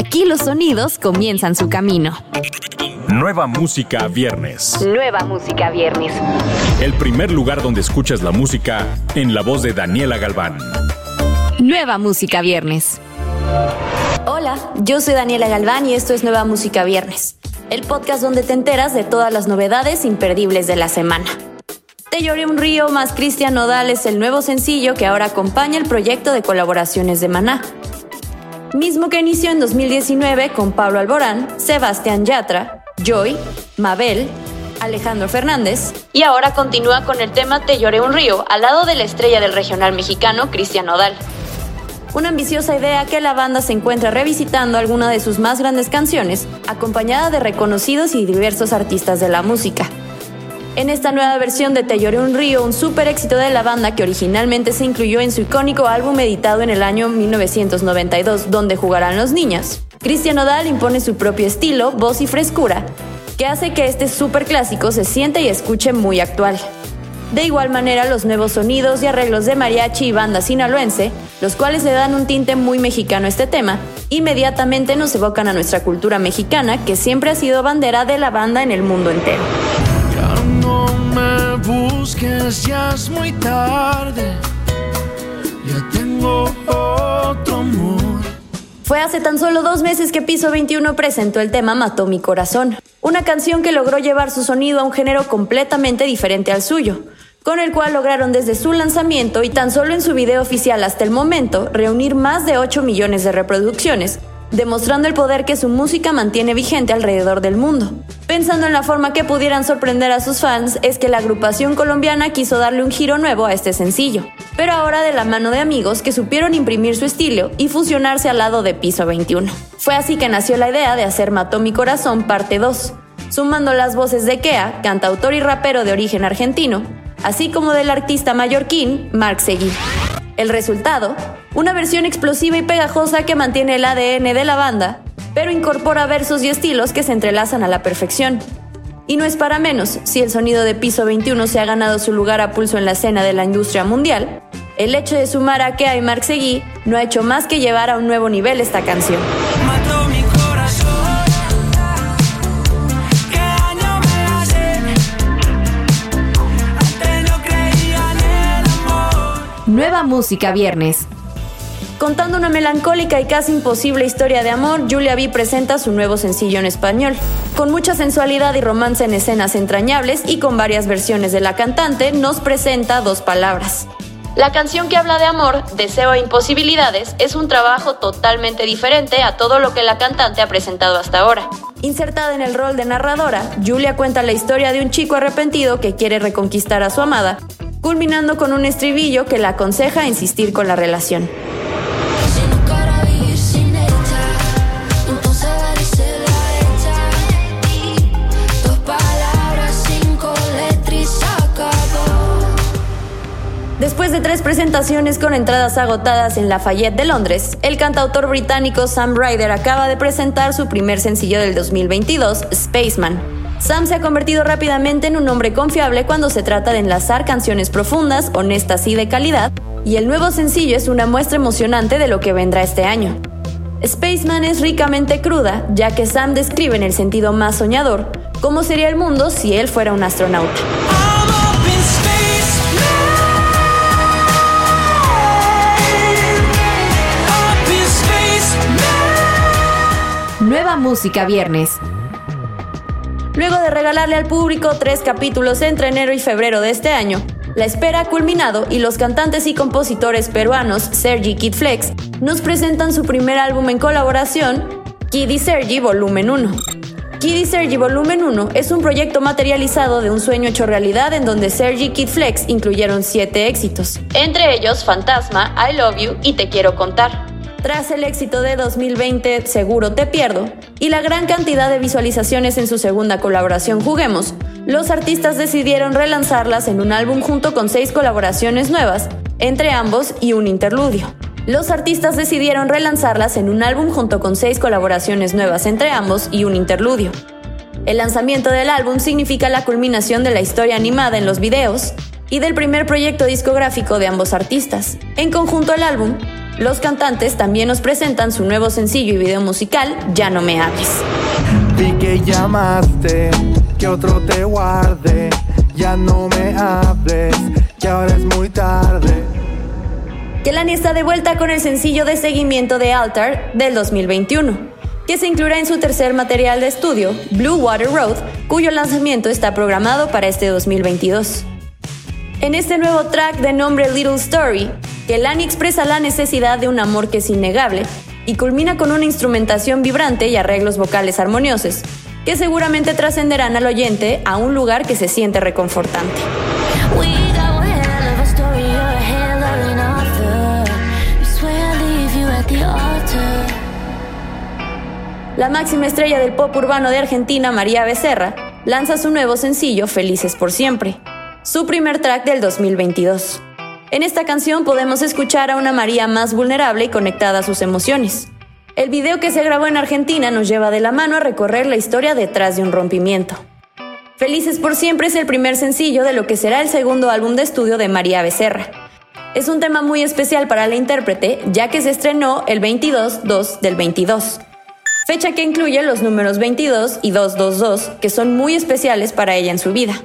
Aquí los sonidos comienzan su camino. Nueva música viernes. Nueva música viernes. El primer lugar donde escuchas la música en la voz de Daniela Galván. Nueva música viernes. Hola, yo soy Daniela Galván y esto es Nueva Música Viernes, el podcast donde te enteras de todas las novedades imperdibles de la semana. Te lloré un río más Cristian Nodal es el nuevo sencillo que ahora acompaña el proyecto de colaboraciones de Maná. Mismo que inició en 2019 con Pablo Alborán, Sebastián Yatra, Joy, Mabel, Alejandro Fernández, y ahora continúa con el tema Te lloré un río al lado de la estrella del regional mexicano Cristian Nodal. Una ambiciosa idea que la banda se encuentra revisitando alguna de sus más grandes canciones, acompañada de reconocidos y diversos artistas de la música. En esta nueva versión de Te lloré un río, un super éxito de la banda que originalmente se incluyó en su icónico álbum editado en el año 1992, donde jugarán los niños. Cristian Odal impone su propio estilo, voz y frescura, que hace que este super clásico se siente y escuche muy actual. De igual manera, los nuevos sonidos y arreglos de mariachi y banda sinaloense, los cuales le dan un tinte muy mexicano a este tema, inmediatamente nos evocan a nuestra cultura mexicana, que siempre ha sido bandera de la banda en el mundo entero. Ya no me busques, ya es muy tarde. Ya tengo otro amor. Fue hace tan solo dos meses que Piso 21 presentó el tema Mató mi corazón, una canción que logró llevar su sonido a un género completamente diferente al suyo, con el cual lograron desde su lanzamiento y tan solo en su video oficial hasta el momento reunir más de 8 millones de reproducciones, demostrando el poder que su música mantiene vigente alrededor del mundo. Pensando en la forma que pudieran sorprender a sus fans, es que la agrupación colombiana quiso darle un giro nuevo a este sencillo, pero ahora de la mano de amigos que supieron imprimir su estilo y fusionarse al lado de Piso 21. Fue así que nació la idea de hacer Mató mi corazón parte 2, sumando las voces de Kea, cantautor y rapero de origen argentino, así como del artista mallorquín Marc Seguí. El resultado, una versión explosiva y pegajosa que mantiene el ADN de la banda, pero incorpora versos y estilos que se entrelazan a la perfección. Y no es para menos, si el sonido de Piso 21 se ha ganado su lugar a pulso en la escena de la industria mundial, el hecho de sumar a Kea y Marc Seguí no ha hecho más que llevar a un nuevo nivel esta canción. Nueva música viernes. Contando una melancólica y casi imposible historia de amor, Julia B presenta su nuevo sencillo en español. Con mucha sensualidad y romance en escenas entrañables y con varias versiones de la cantante, nos presenta dos palabras. La canción que habla de amor, deseo e imposibilidades es un trabajo totalmente diferente a todo lo que la cantante ha presentado hasta ahora. Insertada en el rol de narradora, Julia cuenta la historia de un chico arrepentido que quiere reconquistar a su amada, culminando con un estribillo que la aconseja insistir con la relación. Presentaciones con entradas agotadas en Lafayette de Londres, el cantautor británico Sam Ryder acaba de presentar su primer sencillo del 2022, Spaceman. Sam se ha convertido rápidamente en un hombre confiable cuando se trata de enlazar canciones profundas, honestas y de calidad, y el nuevo sencillo es una muestra emocionante de lo que vendrá este año. Spaceman es ricamente cruda, ya que Sam describe en el sentido más soñador cómo sería el mundo si él fuera un astronauta. Música viernes. Luego de regalarle al público tres capítulos entre enero y febrero de este año, la espera ha culminado y los cantantes y compositores peruanos Sergi Kid Flex nos presentan su primer álbum en colaboración, Kid Sergi Volumen 1. Kid Sergi Volumen 1 es un proyecto materializado de un sueño hecho realidad en donde Sergi y Kid Flex incluyeron siete éxitos, entre ellos Fantasma, I Love You y Te Quiero Contar. Tras el éxito de 2020 Seguro Te Pierdo y la gran cantidad de visualizaciones en su segunda colaboración Juguemos, los artistas decidieron relanzarlas en un álbum junto con seis colaboraciones nuevas, entre ambos y un interludio. Los artistas decidieron relanzarlas en un álbum junto con seis colaboraciones nuevas entre ambos y un interludio. El lanzamiento del álbum significa la culminación de la historia animada en los videos y del primer proyecto discográfico de ambos artistas. En conjunto el álbum Los cantantes también nos presentan su nuevo sencillo y video musical, Ya no me hables. Vi que llamaste, que otro te guarde. Ya no me hables, que ahora es muy tarde. Kelani está de vuelta con el sencillo de seguimiento de Altar del 2021, que se incluirá en su tercer material de estudio, Blue Water Road, cuyo lanzamiento está programado para este 2022. En este nuevo track de nombre Little Story, Kelani expresa la necesidad de un amor que es innegable y culmina con una instrumentación vibrante y arreglos vocales armoniosos, que seguramente trascenderán al oyente a un lugar que se siente reconfortante. La máxima estrella del pop urbano de Argentina, María Becerra, lanza su nuevo sencillo Felices por Siempre, su primer track del 2022. En esta canción podemos escuchar a una María más vulnerable y conectada a sus emociones. El video que se grabó en Argentina nos lleva de la mano a recorrer la historia detrás de un rompimiento. Felices por Siempre es el primer sencillo de lo que será el segundo álbum de estudio de María Becerra. Es un tema muy especial para la intérprete, ya que se estrenó el 22-2 del 22, fecha que incluye los números 22 y 222, que son muy especiales para ella en su vida.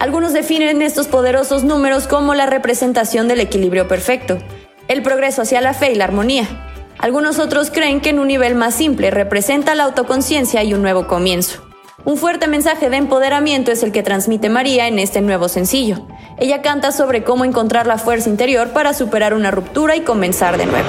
Algunos definen estos poderosos números como la representación del equilibrio perfecto, el progreso hacia la fe y la armonía. Algunos otros creen que en un nivel más simple representa la autoconciencia y un nuevo comienzo. Un fuerte mensaje de empoderamiento es el que transmite María en este nuevo sencillo. Ella canta sobre cómo encontrar la fuerza interior para superar una ruptura y comenzar de nuevo.